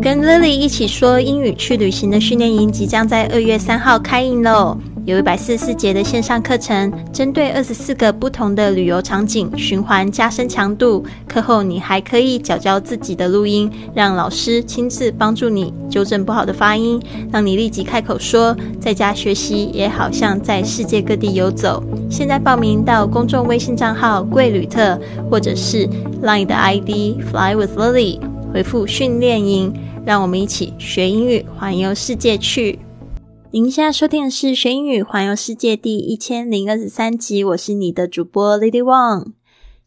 跟 Lily 一起说英语去旅行的训练营即将在二月三号开营喽！有一百四十四节的线上课程，针对二十四个不同的旅游场景循环加深强度。课后你还可以教教自己的录音，让老师亲自帮助你纠正不好的发音，让你立即开口说。在家学习也好像在世界各地游走。现在报名到公众微信账号“贵旅特”或者是 Line 的 ID “Fly with Lily”，回复“训练营”，让我们一起学英语，环游世界去。您现在收听的是《学英语环游世界》第一千零二十三集，我是你的主播 Lady Wang。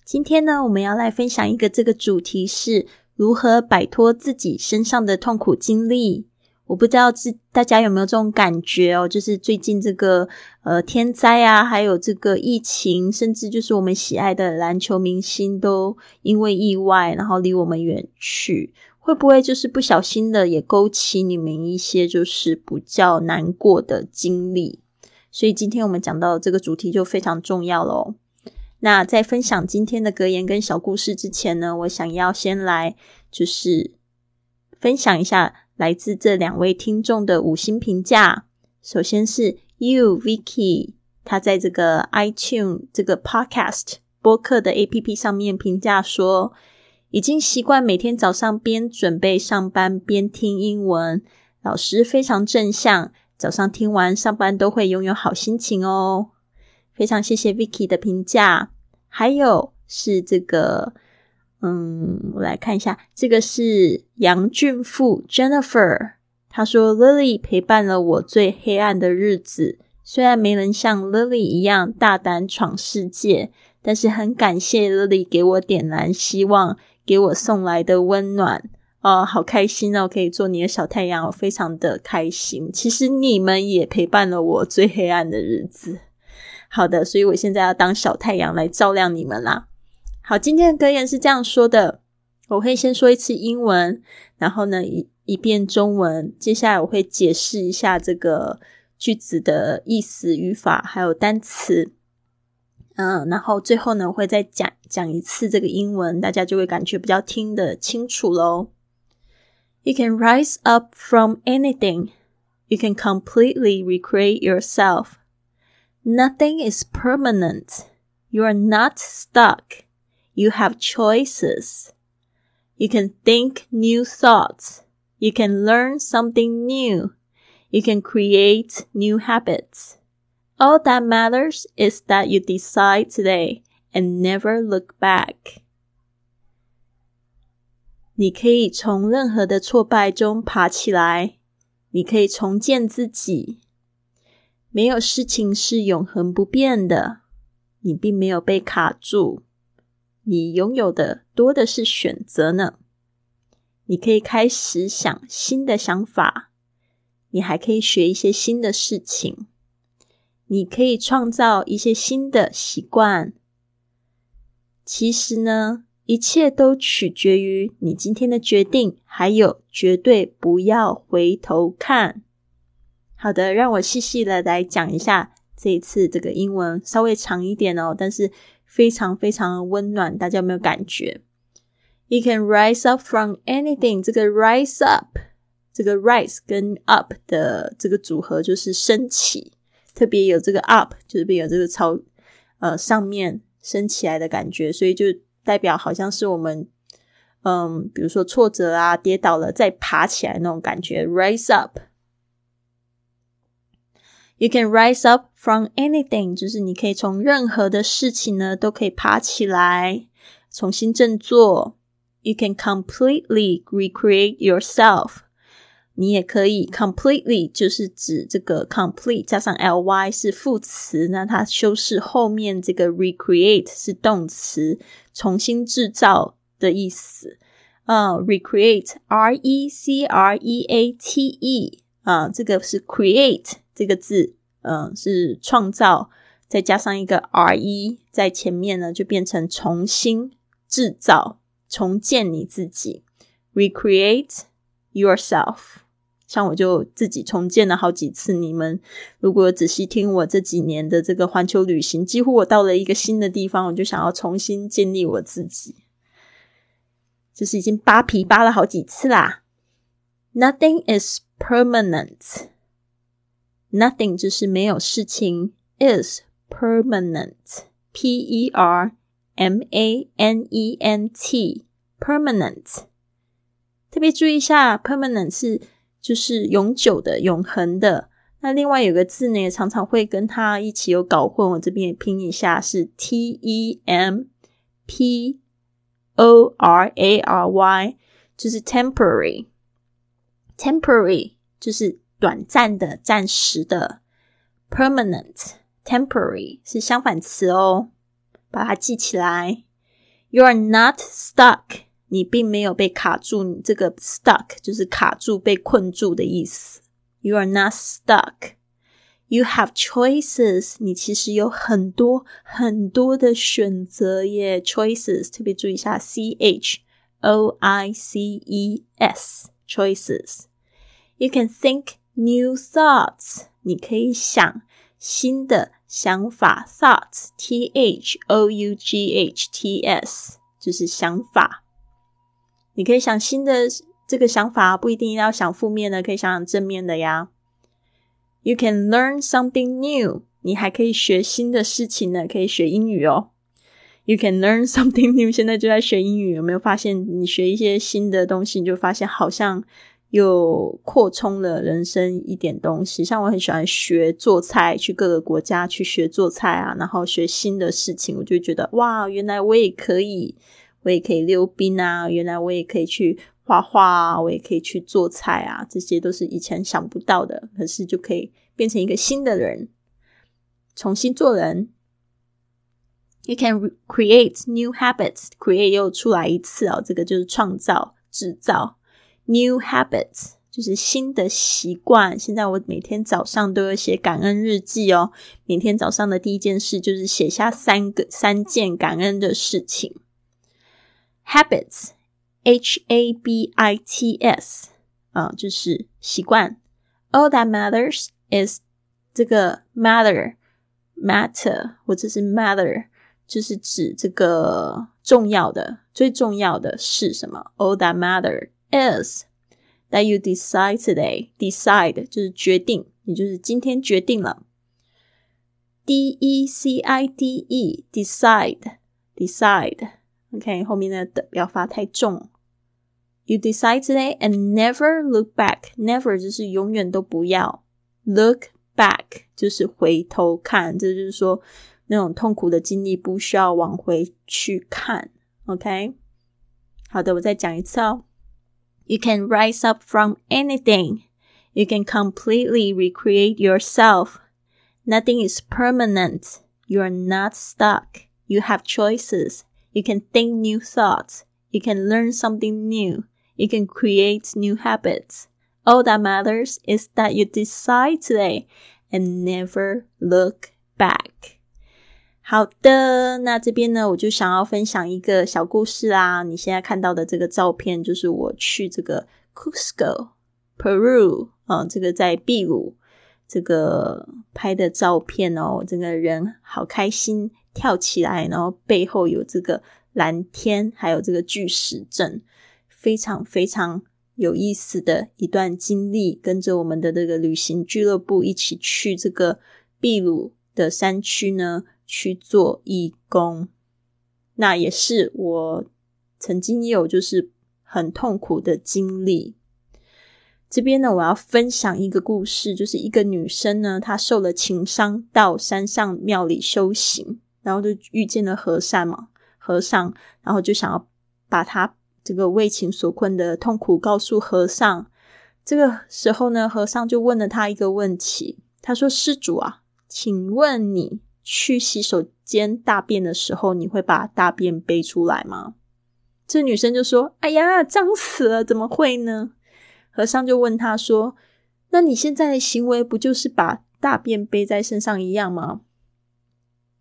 今天呢，我们要来分享一个这个主题是如何摆脱自己身上的痛苦经历。我不知道这大家有没有这种感觉哦，就是最近这个呃天灾啊，还有这个疫情，甚至就是我们喜爱的篮球明星都因为意外，然后离我们远去。会不会就是不小心的也勾起你们一些就是比较难过的经历？所以今天我们讲到这个主题就非常重要喽。那在分享今天的格言跟小故事之前呢，我想要先来就是分享一下来自这两位听众的五星评价。首先是 You Vicky，他在这个 iTune 这个 Podcast 播客的 APP 上面评价说。已经习惯每天早上边准备上班边听英文，老师非常正向，早上听完上班都会拥有好心情哦。非常谢谢 Vicky 的评价，还有是这个，嗯，我来看一下，这个是杨俊富 Jennifer，他说 Lily 陪伴了我最黑暗的日子，虽然没能像 Lily 一样大胆闯世界，但是很感谢 Lily 给我点燃希望。给我送来的温暖啊，好开心哦！可以做你的小太阳，我非常的开心。其实你们也陪伴了我最黑暗的日子。好的，所以我现在要当小太阳来照亮你们啦。好，今天的格言是这样说的：我会先说一次英文，然后呢一一遍中文，接下来我会解释一下这个句子的意思、语法还有单词。嗯，然后最后呢，我会再讲讲一次这个英文，大家就会感觉比较听得清楚喽。You can rise up from anything. You can completely recreate yourself. Nothing is permanent. You are not stuck. You have choices. You can think new thoughts. You can learn something new. You can create new habits. All that matters is that you decide today and never look back. 你可以从任何的挫败中爬起来，你可以重建自己。没有事情是永恒不变的，你并没有被卡住， 你拥有的多的是选择呢。你可以开始想新的想法，你还可以学一些新的事情。你可以创造一些新的习惯。其实呢，一切都取决于你今天的决定，还有绝对不要回头看。好的，让我细细的来讲一下这一次这个英文稍微长一点哦，但是非常非常温暖，大家有没有感觉？You can rise up from anything。这个 rise up，这个 rise 跟 up 的这个组合就是升起。特别有这个 up，就是有这个朝呃上面升起来的感觉，所以就代表好像是我们嗯，比如说挫折啊、跌倒了再爬起来那种感觉。Rise up, you can rise up from anything，就是你可以从任何的事情呢都可以爬起来，重新振作。You can completely recreate yourself。你也可以 completely 就是指这个 complete 加上 ly 是副词，那它修饰后面这个 recreate 是动词，重新制造的意思。嗯，recreate r e c r e a t e 啊，这个是 create 这个字，嗯，是创造，再加上一个 r e 在前面呢，就变成重新制造、重建你自己，recreate yourself。像我就自己重建了好几次。你们如果仔细听我这几年的这个环球旅行，几乎我到了一个新的地方，我就想要重新建立我自己。就是已经扒皮扒了好几次啦。Nothing is permanent. Nothing 就是没有事情，is permanent. P E R M A N E N T. Permanent. 特别注意一下，permanent 是就是永久的、永恒的。那另外有个字呢，也常常会跟它一起有搞混。我这边也拼一下，是 T E M P O R A R Y，就是 temporary。temporary 就是短暂的、暂时的。permanent temporary 是相反词哦，把它记起来。You are not stuck，你并没有被卡住。你这个 stuck 就是卡住、被困住的意思。You are not stuck. You have choices. 你其实有很多很多的选择耶。Choices 特别注意一下，C H O I C E S choices. You can think new thoughts. 你可以想新的想法，thoughts T H O U G H T S 就是想法。你可以想新的。这个想法不一定要想负面的，可以想想正面的呀。You can learn something new，你还可以学新的事情呢，可以学英语哦。You can learn something new，现在就在学英语，有没有发现？你学一些新的东西，你就发现好像又扩充了人生一点东西。像我很喜欢学做菜，去各个国家去学做菜啊，然后学新的事情，我就觉得哇，原来我也可以，我也可以溜冰啊，原来我也可以去。画画啊，我也可以去做菜啊，这些都是以前想不到的，可是就可以变成一个新的人，重新做人。You can create new habits. Create 又出来一次哦，这个就是创造、制造。New habits 就是新的习惯。现在我每天早上都要写感恩日记哦，每天早上的第一件事就是写下三个三件感恩的事情。Habits。H A B I T S 啊，就是习惯。All that matters is 这个 matter matter 或者是 matter，就是指这个重要的、最重要的是什么？All that matter is that you decide today. Decide 就是决定，你就是今天决定了。D E C I D E decide decide OK，后面的的不要发太重。You decide today and never look back. Never 就是永远都不要 look back，就是回头看。这就是说，那种痛苦的经历不需要往回去看。OK，好的，我再讲一次哦。 You can rise up from anything. You can completely recreate yourself. Nothing is permanent. You are not stuck. You have choices. You can think new thoughts. You can learn something new. You can create new habits. All that matters is that you decide today and never look back. 好的，那这边呢，我就想要分享一个小故事啊。你现在看到的这个照片，就是我去这个 Cusco, Peru 啊，这个在秘鲁这个拍的照片哦。整个人好开心，跳起来，然后背后有这个蓝天，还有这个巨石阵。非常非常有意思的一段经历，跟着我们的这个旅行俱乐部一起去这个秘鲁的山区呢去做义工。那也是我曾经也有就是很痛苦的经历。这边呢，我要分享一个故事，就是一个女生呢，她受了情伤，到山上庙里修行，然后就遇见了和尚嘛，和尚，然后就想要把她。这个为情所困的痛苦告诉和尚。这个时候呢，和尚就问了他一个问题。他说：“施主啊，请问你去洗手间大便的时候，你会把大便背出来吗？”这女生就说：“哎呀，脏死了，怎么会呢？”和尚就问他说：“那你现在的行为不就是把大便背在身上一样吗？”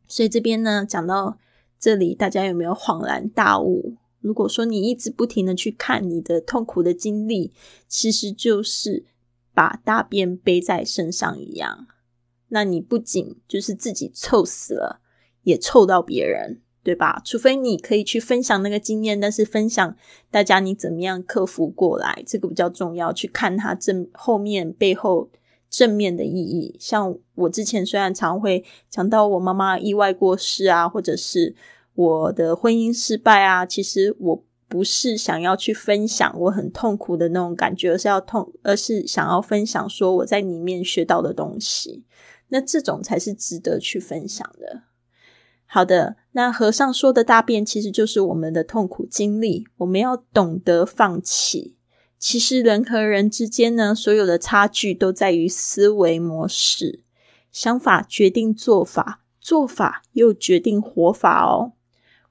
所以这边呢，讲到这里，大家有没有恍然大悟？如果说你一直不停的去看你的痛苦的经历，其实就是把大便背在身上一样。那你不仅就是自己臭死了，也臭到别人。对吧？除非你可以去分享那个经验，但是分享大家你怎么样克服过来，这个比较重要。去看它正后面背后正面的意义。像我之前虽然常会讲到我妈妈意外过世啊，或者是我的婚姻失败啊，其实我不是想要去分享我很痛苦的那种感觉，而是要痛，而是想要分享说我在里面学到的东西。那这种才是值得去分享的。好的，那和尚说的大便其实就是我们的痛苦经历，我们要懂得放弃。其实人和人之间呢，所有的差距都在于思维模式，想法决定做法，做法又决定活法哦。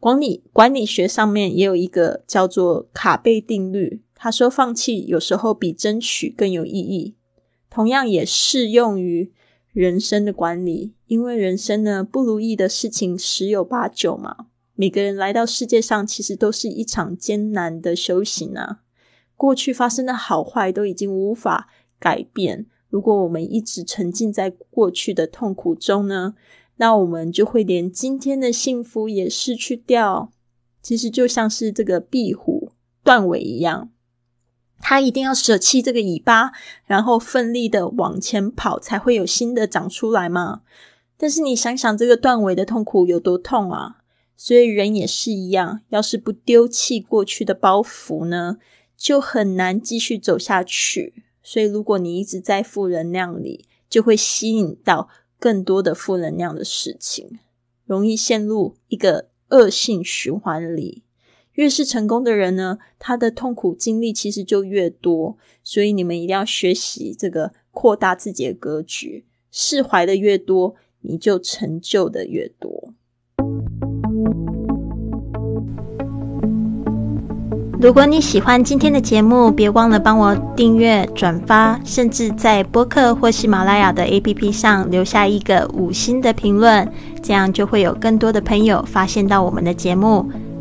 管理管理学上面也有一个叫做卡贝定律，他说放弃有时候比争取更有意义，同样也适用于。人生的管理，因为人生呢不如意的事情十有八九嘛。每个人来到世界上，其实都是一场艰难的修行啊。过去发生的好坏都已经无法改变。如果我们一直沉浸在过去的痛苦中呢，那我们就会连今天的幸福也失去掉。其实就像是这个壁虎断尾一样。它一定要舍弃这个尾巴，然后奋力的往前跑，才会有新的长出来嘛。但是你想想，这个断尾的痛苦有多痛啊！所以人也是一样，要是不丢弃过去的包袱呢，就很难继续走下去。所以如果你一直在负能量里，就会吸引到更多的负能量的事情，容易陷入一个恶性循环里。越是成功的人呢，他的痛苦经历其实就越多，所以你们一定要学习这个扩大自己的格局，释怀的越多，你就成就的越多。如果你喜欢今天的节目，别忘了帮我订阅、转发，甚至在播客或喜马拉雅的 APP 上留下一个五星的评论，这样就会有更多的朋友发现到我们的节目。